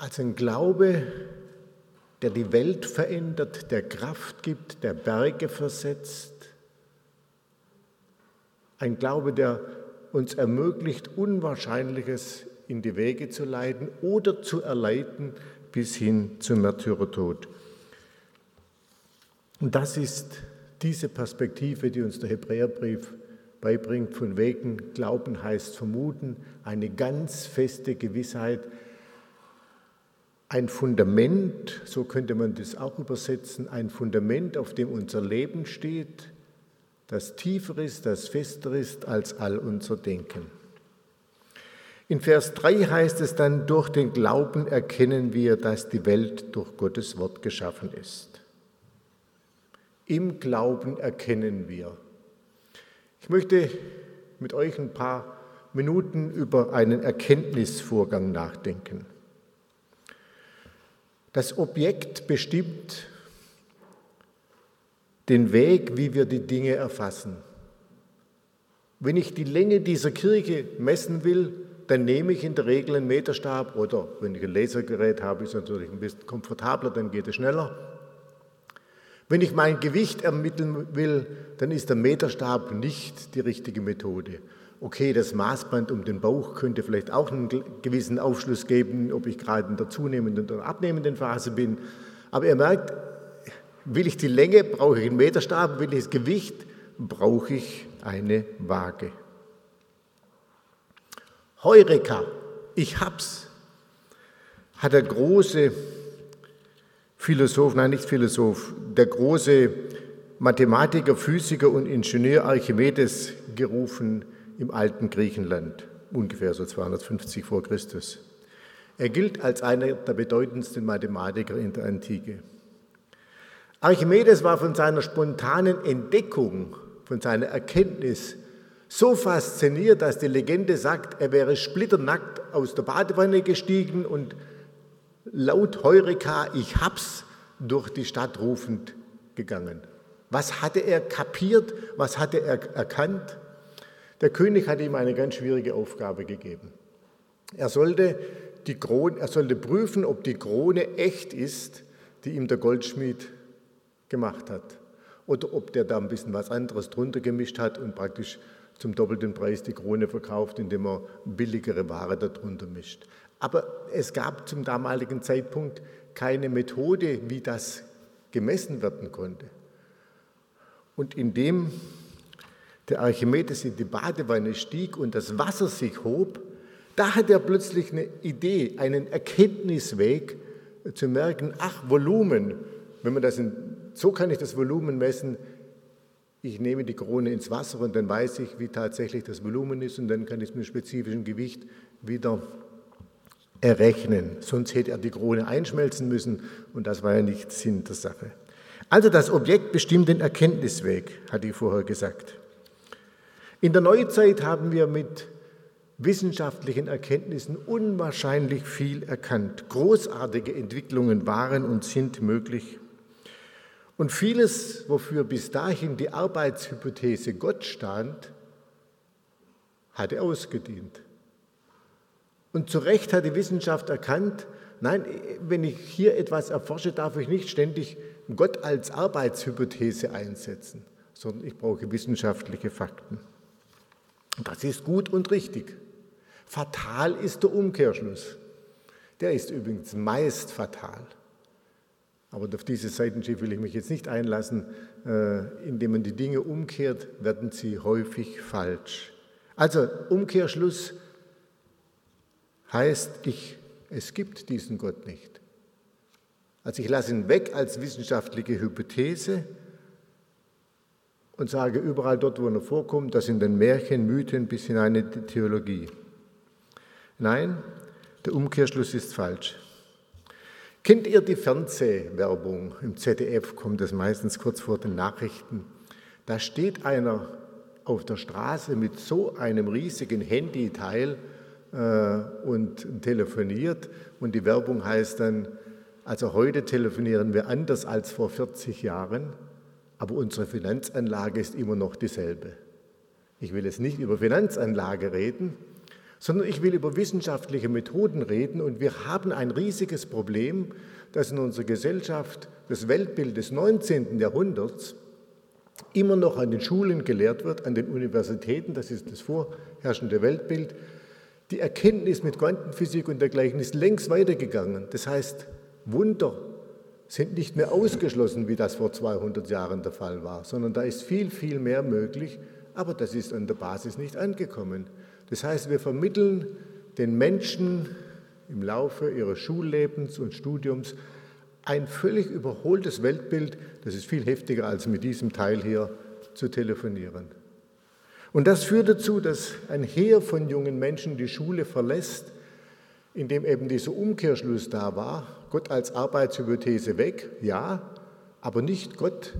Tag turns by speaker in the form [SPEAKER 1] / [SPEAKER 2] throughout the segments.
[SPEAKER 1] als ein Glaube, der die Welt verändert, der Kraft gibt, der Berge versetzt. Ein Glaube, der uns ermöglicht, Unwahrscheinliches in die Wege zu leiten oder zu erleiten bis hin zum Märtyrertod. Und das ist diese Perspektive, die uns der Hebräerbrief beibringt, von wegen Glauben heißt vermuten, eine ganz feste Gewissheit, ein Fundament, so könnte man das auch übersetzen, ein Fundament, auf dem unser Leben steht, das tiefer ist, das fester ist als all unser Denken. In Vers 3 heißt es dann, durch den Glauben erkennen wir, dass die Welt durch Gottes Wort geschaffen ist. Im Glauben erkennen wir. Ich möchte mit euch ein paar Minuten über einen Erkenntnisvorgang nachdenken. Das Objekt bestimmt den Weg, wie wir die Dinge erfassen. Wenn ich die Länge dieser Kirche messen will, dann nehme ich in der Regel einen Meterstab oder wenn ich ein Lasergerät habe, ist es natürlich ein bisschen komfortabler, dann geht es schneller. Wenn ich mein Gewicht ermitteln will, dann ist der Meterstab nicht die richtige Methode okay, das Maßband um den Bauch könnte vielleicht auch einen gewissen Aufschluss geben, ob ich gerade in der zunehmenden oder abnehmenden Phase bin. Aber ihr merkt, will ich die Länge, brauche ich einen Meterstab, will ich das Gewicht, brauche ich eine Waage. Heureka, ich hab's, hat der große Philosoph, nein nicht Philosoph, der große Mathematiker, Physiker und Ingenieur Archimedes gerufen, im alten Griechenland, ungefähr so 250 vor Christus. Er gilt als einer der bedeutendsten Mathematiker in der Antike. Archimedes war von seiner spontanen Entdeckung, von seiner Erkenntnis so fasziniert, dass die Legende sagt, er wäre splitternackt aus der Badewanne gestiegen und laut Heureka, ich hab's, durch die Stadt rufend gegangen. Was hatte er kapiert? Was hatte er erkannt? Der König hat ihm eine ganz schwierige Aufgabe gegeben. Er sollte, die Krone, er sollte prüfen, ob die Krone echt ist, die ihm der Goldschmied gemacht hat. Oder ob der da ein bisschen was anderes drunter gemischt hat und praktisch zum doppelten Preis die Krone verkauft, indem er billigere Ware darunter mischt. Aber es gab zum damaligen Zeitpunkt keine Methode, wie das gemessen werden konnte. Und indem der Archimedes in die Badewanne stieg und das Wasser sich hob, da hat er plötzlich eine Idee, einen Erkenntnisweg zu merken, ach, Volumen, wenn man das in, so kann ich das Volumen messen, ich nehme die Krone ins Wasser und dann weiß ich, wie tatsächlich das Volumen ist und dann kann ich es mit spezifischen Gewicht wieder errechnen. Sonst hätte er die Krone einschmelzen müssen und das war ja nicht Sinn der Sache. Also das Objekt bestimmt den Erkenntnisweg, hatte ich vorher gesagt. In der Neuzeit haben wir mit wissenschaftlichen Erkenntnissen unwahrscheinlich viel erkannt. Großartige Entwicklungen waren und sind möglich. Und vieles, wofür bis dahin die Arbeitshypothese Gott stand, hatte ausgedient. Und zu Recht hat die Wissenschaft erkannt, nein, wenn ich hier etwas erforsche, darf ich nicht ständig Gott als Arbeitshypothese einsetzen, sondern ich brauche wissenschaftliche Fakten. Das ist gut und richtig. Fatal ist der Umkehrschluss. Der ist übrigens meist fatal. Aber auf dieses Seitenschiff will ich mich jetzt nicht einlassen. Äh, indem man die Dinge umkehrt, werden sie häufig falsch. Also Umkehrschluss heißt, ich, es gibt diesen Gott nicht. Also ich lasse ihn weg als wissenschaftliche Hypothese und sage überall dort, wo er vorkommt, das sind dann Märchen, Mythen bis hinein in die Theologie. Nein, der Umkehrschluss ist falsch. Kennt ihr die Fernsehwerbung? Im ZDF kommt das meistens kurz vor den Nachrichten. Da steht einer auf der Straße mit so einem riesigen Handyteil äh, und telefoniert und die Werbung heißt dann, also heute telefonieren wir anders als vor 40 Jahren aber unsere Finanzanlage ist immer noch dieselbe. Ich will jetzt nicht über Finanzanlage reden, sondern ich will über wissenschaftliche Methoden reden und wir haben ein riesiges Problem, dass in unserer Gesellschaft das Weltbild des 19. Jahrhunderts immer noch an den Schulen gelehrt wird, an den Universitäten, das ist das vorherrschende Weltbild. Die Erkenntnis mit Quantenphysik und dergleichen ist längst weitergegangen. Das heißt, Wunder sind nicht mehr ausgeschlossen, wie das vor 200 Jahren der Fall war, sondern da ist viel, viel mehr möglich, aber das ist an der Basis nicht angekommen. Das heißt, wir vermitteln den Menschen im Laufe ihres Schullebens und Studiums ein völlig überholtes Weltbild, das ist viel heftiger als mit diesem Teil hier zu telefonieren. Und das führt dazu, dass ein Heer von jungen Menschen die Schule verlässt, indem eben dieser Umkehrschluss da war, Gott als Arbeitshypothese weg, ja, aber nicht Gott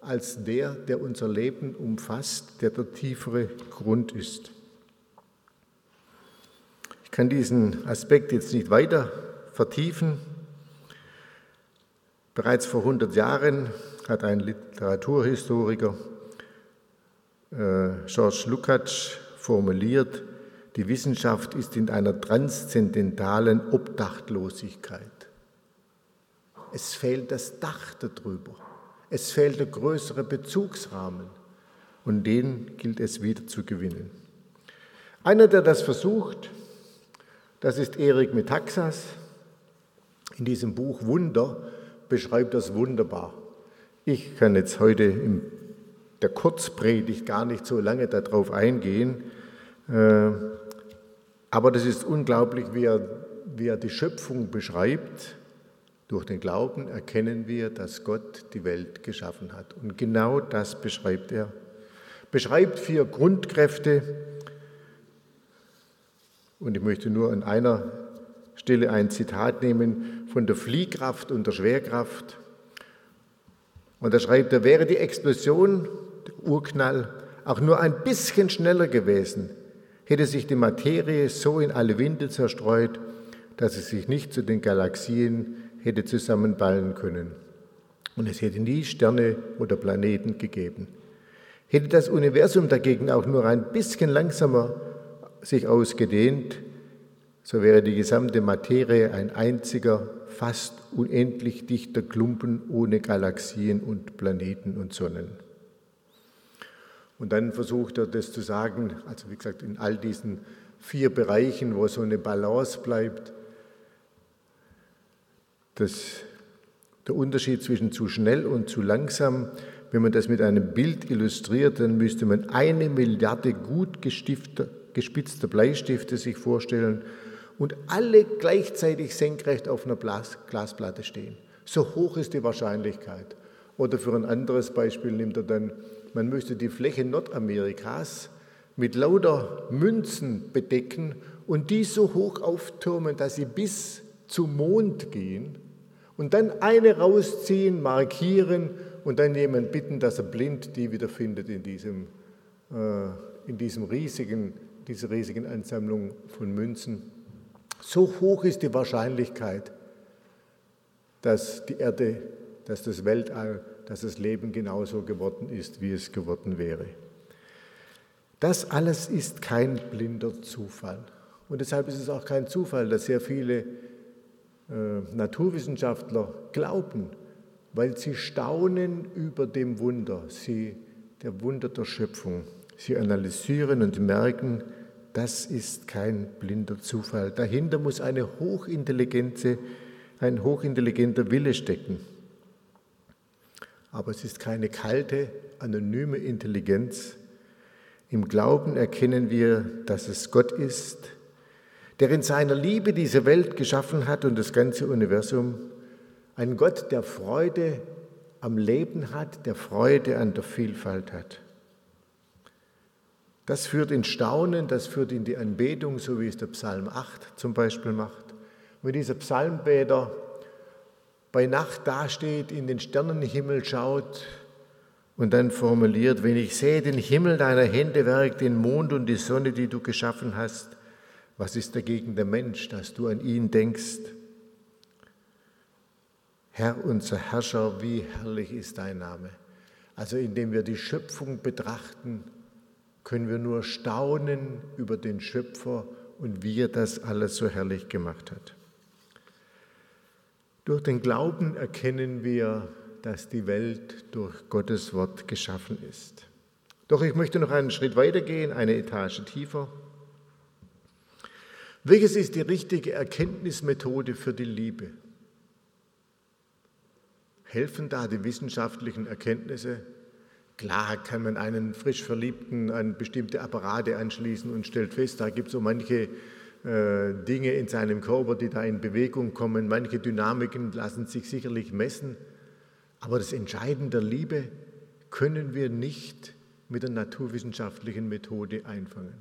[SPEAKER 1] als der, der unser Leben umfasst, der der tiefere Grund ist. Ich kann diesen Aspekt jetzt nicht weiter vertiefen. Bereits vor 100 Jahren hat ein Literaturhistoriker, äh, George Lukács, formuliert, die Wissenschaft ist in einer transzendentalen Obdachlosigkeit. Es fehlt das Dach darüber. Es fehlt der größere Bezugsrahmen. Und den gilt es wieder zu gewinnen. Einer, der das versucht, das ist Erik Metaxas. In diesem Buch Wunder beschreibt das wunderbar. Ich kann jetzt heute in der Kurzpredigt gar nicht so lange darauf eingehen, äh, aber das ist unglaublich, wie er, wie er die Schöpfung beschreibt. Durch den Glauben erkennen wir, dass Gott die Welt geschaffen hat. Und genau das beschreibt er. Beschreibt vier Grundkräfte. Und ich möchte nur an einer Stelle ein Zitat nehmen von der Fliehkraft und der Schwerkraft. Und da schreibt er, wäre die Explosion, der Urknall, auch nur ein bisschen schneller gewesen, hätte sich die Materie so in alle Winde zerstreut, dass es sich nicht zu den Galaxien hätte zusammenballen können. Und es hätte nie Sterne oder Planeten gegeben. Hätte das Universum dagegen auch nur ein bisschen langsamer sich ausgedehnt, so wäre die gesamte Materie ein einziger, fast unendlich dichter Klumpen ohne Galaxien und Planeten und Sonnen. Und dann versucht er das zu sagen, also wie gesagt, in all diesen vier Bereichen, wo so eine Balance bleibt, dass der Unterschied zwischen zu schnell und zu langsam, wenn man das mit einem Bild illustriert, dann müsste man eine Milliarde gut gespitzter Bleistifte sich vorstellen und alle gleichzeitig senkrecht auf einer Glasplatte stehen. So hoch ist die Wahrscheinlichkeit. Oder für ein anderes Beispiel nimmt er dann man müsste die Fläche Nordamerikas mit lauter Münzen bedecken und die so hoch auftürmen, dass sie bis zum Mond gehen und dann eine rausziehen, markieren und dann jemand bitten, dass er blind die wiederfindet in, diesem, äh, in diesem riesigen, dieser riesigen Ansammlung von Münzen. So hoch ist die Wahrscheinlichkeit, dass die Erde, dass das Weltall dass das Leben genauso geworden ist, wie es geworden wäre. Das alles ist kein blinder Zufall. Und deshalb ist es auch kein Zufall, dass sehr viele äh, Naturwissenschaftler glauben, weil sie staunen über dem Wunder, sie, der Wunder der Schöpfung. Sie analysieren und merken, das ist kein blinder Zufall. Dahinter muss eine hochintelligente, ein hochintelligenter Wille stecken aber es ist keine kalte, anonyme Intelligenz. Im Glauben erkennen wir, dass es Gott ist, der in seiner Liebe diese Welt geschaffen hat und das ganze Universum. Ein Gott, der Freude am Leben hat, der Freude an der Vielfalt hat. Das führt in Staunen, das führt in die Anbetung, so wie es der Psalm 8 zum Beispiel macht. Wenn dieser Psalmbeter bei Nacht dasteht, in den Sternenhimmel schaut und dann formuliert, wenn ich sehe den Himmel deiner Hände Werk, den Mond und die Sonne, die du geschaffen hast, was ist dagegen der Mensch, dass du an ihn denkst? Herr, unser Herrscher, wie herrlich ist dein Name. Also indem wir die Schöpfung betrachten, können wir nur staunen über den Schöpfer und wie er das alles so herrlich gemacht hat. Durch den Glauben erkennen wir, dass die Welt durch Gottes Wort geschaffen ist. Doch ich möchte noch einen Schritt weiter gehen, eine Etage tiefer. Welches ist die richtige Erkenntnismethode für die Liebe? Helfen da die wissenschaftlichen Erkenntnisse? Klar kann man einen frisch Verliebten an bestimmte Apparate anschließen und stellt fest, da gibt es so manche Dinge in seinem Körper, die da in Bewegung kommen. Manche Dynamiken lassen sich sicherlich messen. Aber das Entscheidende der Liebe können wir nicht mit der naturwissenschaftlichen Methode einfangen.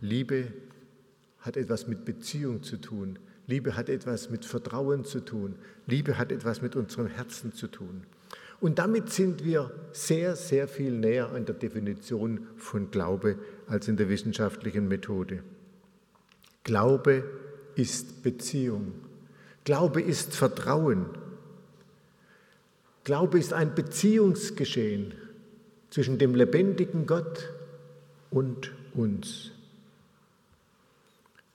[SPEAKER 1] Liebe hat etwas mit Beziehung zu tun. Liebe hat etwas mit Vertrauen zu tun. Liebe hat etwas mit unserem Herzen zu tun. Und damit sind wir sehr, sehr viel näher an der Definition von Glaube als in der wissenschaftlichen Methode. Glaube ist Beziehung. Glaube ist Vertrauen. Glaube ist ein Beziehungsgeschehen zwischen dem lebendigen Gott und uns.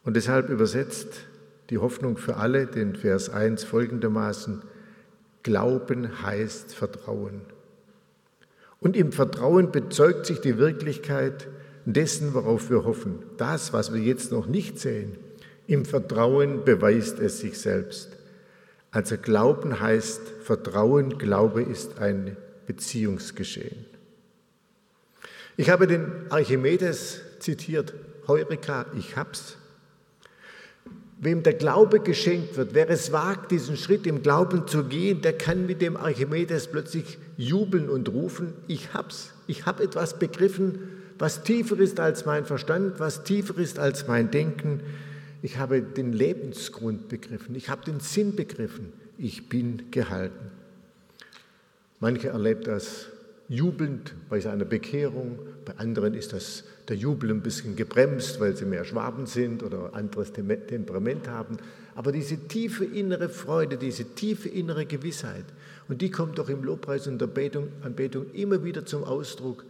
[SPEAKER 1] Und deshalb übersetzt die Hoffnung für alle den Vers 1 folgendermaßen, Glauben heißt Vertrauen. Und im Vertrauen bezeugt sich die Wirklichkeit dessen, worauf wir hoffen. Das, was wir jetzt noch nicht sehen, im Vertrauen beweist es sich selbst. Also Glauben heißt Vertrauen, Glaube ist ein Beziehungsgeschehen. Ich habe den Archimedes zitiert, Heureka, ich hab's. Wem der Glaube geschenkt wird, wer es wagt, diesen Schritt im Glauben zu gehen, der kann mit dem Archimedes plötzlich jubeln und rufen, ich hab's, ich habe etwas begriffen, was tiefer ist als mein Verstand, was tiefer ist als mein Denken. Ich habe den Lebensgrund begriffen, ich habe den Sinn begriffen, ich bin gehalten. Manche erlebt das jubelnd bei seiner Bekehrung, bei anderen ist das der Jubel ein bisschen gebremst, weil sie mehr Schwaben sind oder anderes Temperament haben. Aber diese tiefe innere Freude, diese tiefe innere Gewissheit, und die kommt doch im Lobpreis und der Anbetung, Anbetung immer wieder zum Ausdruck.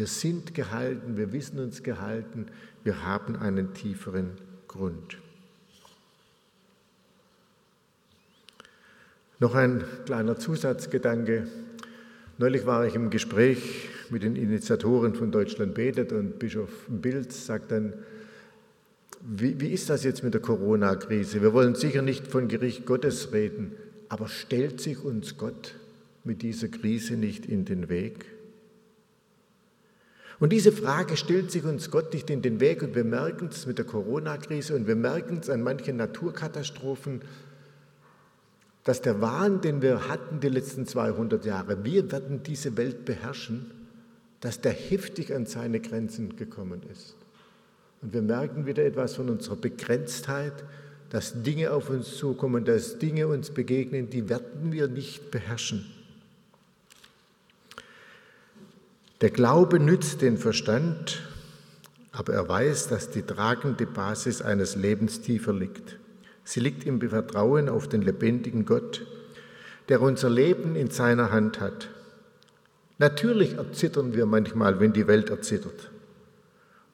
[SPEAKER 1] Wir sind gehalten, wir wissen uns gehalten, wir haben einen tieferen Grund. Noch ein kleiner Zusatzgedanke. Neulich war ich im Gespräch mit den Initiatoren von Deutschland betet und Bischof Bilz sagt dann, wie, wie ist das jetzt mit der Corona-Krise? Wir wollen sicher nicht von Gericht Gottes reden, aber stellt sich uns Gott mit dieser Krise nicht in den Weg? Und diese Frage stellt sich uns Gott nicht in den Weg und wir merken es mit der Corona-Krise und wir merken es an manchen Naturkatastrophen, dass der Wahn, den wir hatten die letzten 200 Jahre, wir werden diese Welt beherrschen, dass der heftig an seine Grenzen gekommen ist. Und wir merken wieder etwas von unserer Begrenztheit, dass Dinge auf uns zukommen, dass Dinge uns begegnen, die werden wir nicht beherrschen. Der Glaube nützt den Verstand, aber er weiß, dass die tragende Basis eines Lebens tiefer liegt. Sie liegt im Vertrauen auf den lebendigen Gott, der unser Leben in seiner Hand hat. Natürlich erzittern wir manchmal, wenn die Welt erzittert.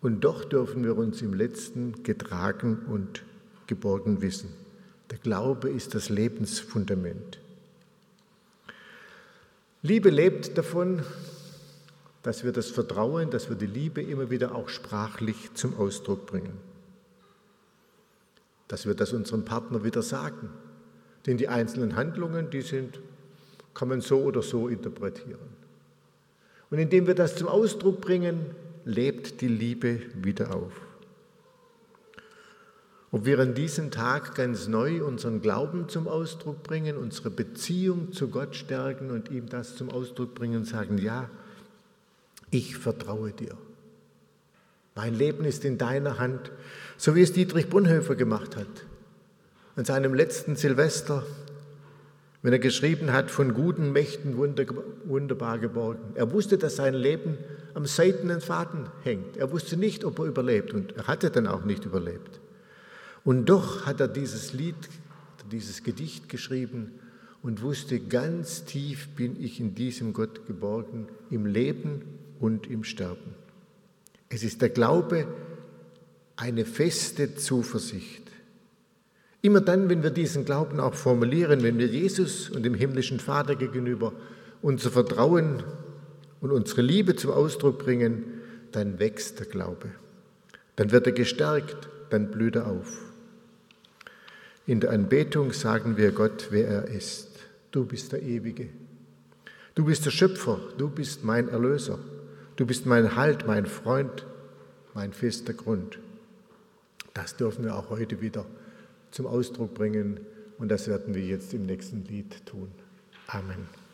[SPEAKER 1] Und doch dürfen wir uns im letzten getragen und geborgen wissen. Der Glaube ist das Lebensfundament. Liebe lebt davon, dass wir das Vertrauen, dass wir die Liebe immer wieder auch sprachlich zum Ausdruck bringen dass wir das unserem Partner wieder sagen. Denn die einzelnen Handlungen, die sind, kann man so oder so interpretieren. Und indem wir das zum Ausdruck bringen, lebt die Liebe wieder auf. Ob wir an diesem Tag ganz neu unseren Glauben zum Ausdruck bringen, unsere Beziehung zu Gott stärken und ihm das zum Ausdruck bringen und sagen, ja, ich vertraue dir. Mein Leben ist in deiner Hand, so wie es Dietrich Bonhoeffer gemacht hat. An seinem letzten Silvester, wenn er geschrieben hat, von guten Mächten wunderbar geborgen. Er wusste, dass sein Leben am seidenen Faden hängt. Er wusste nicht, ob er überlebt und er hatte dann auch nicht überlebt. Und doch hat er dieses Lied, dieses Gedicht geschrieben und wusste, ganz tief bin ich in diesem Gott geborgen, im Leben und im Sterben. Es ist der Glaube, eine feste Zuversicht. Immer dann, wenn wir diesen Glauben auch formulieren, wenn wir Jesus und dem himmlischen Vater gegenüber unser Vertrauen und unsere Liebe zum Ausdruck bringen, dann wächst der Glaube. Dann wird er gestärkt, dann blüht er auf. In der Anbetung sagen wir Gott, wer er ist. Du bist der Ewige. Du bist der Schöpfer. Du bist mein Erlöser. Du bist mein Halt, mein Freund, mein fester Grund. Das dürfen wir auch heute wieder zum Ausdruck bringen und das werden wir jetzt im nächsten Lied tun. Amen.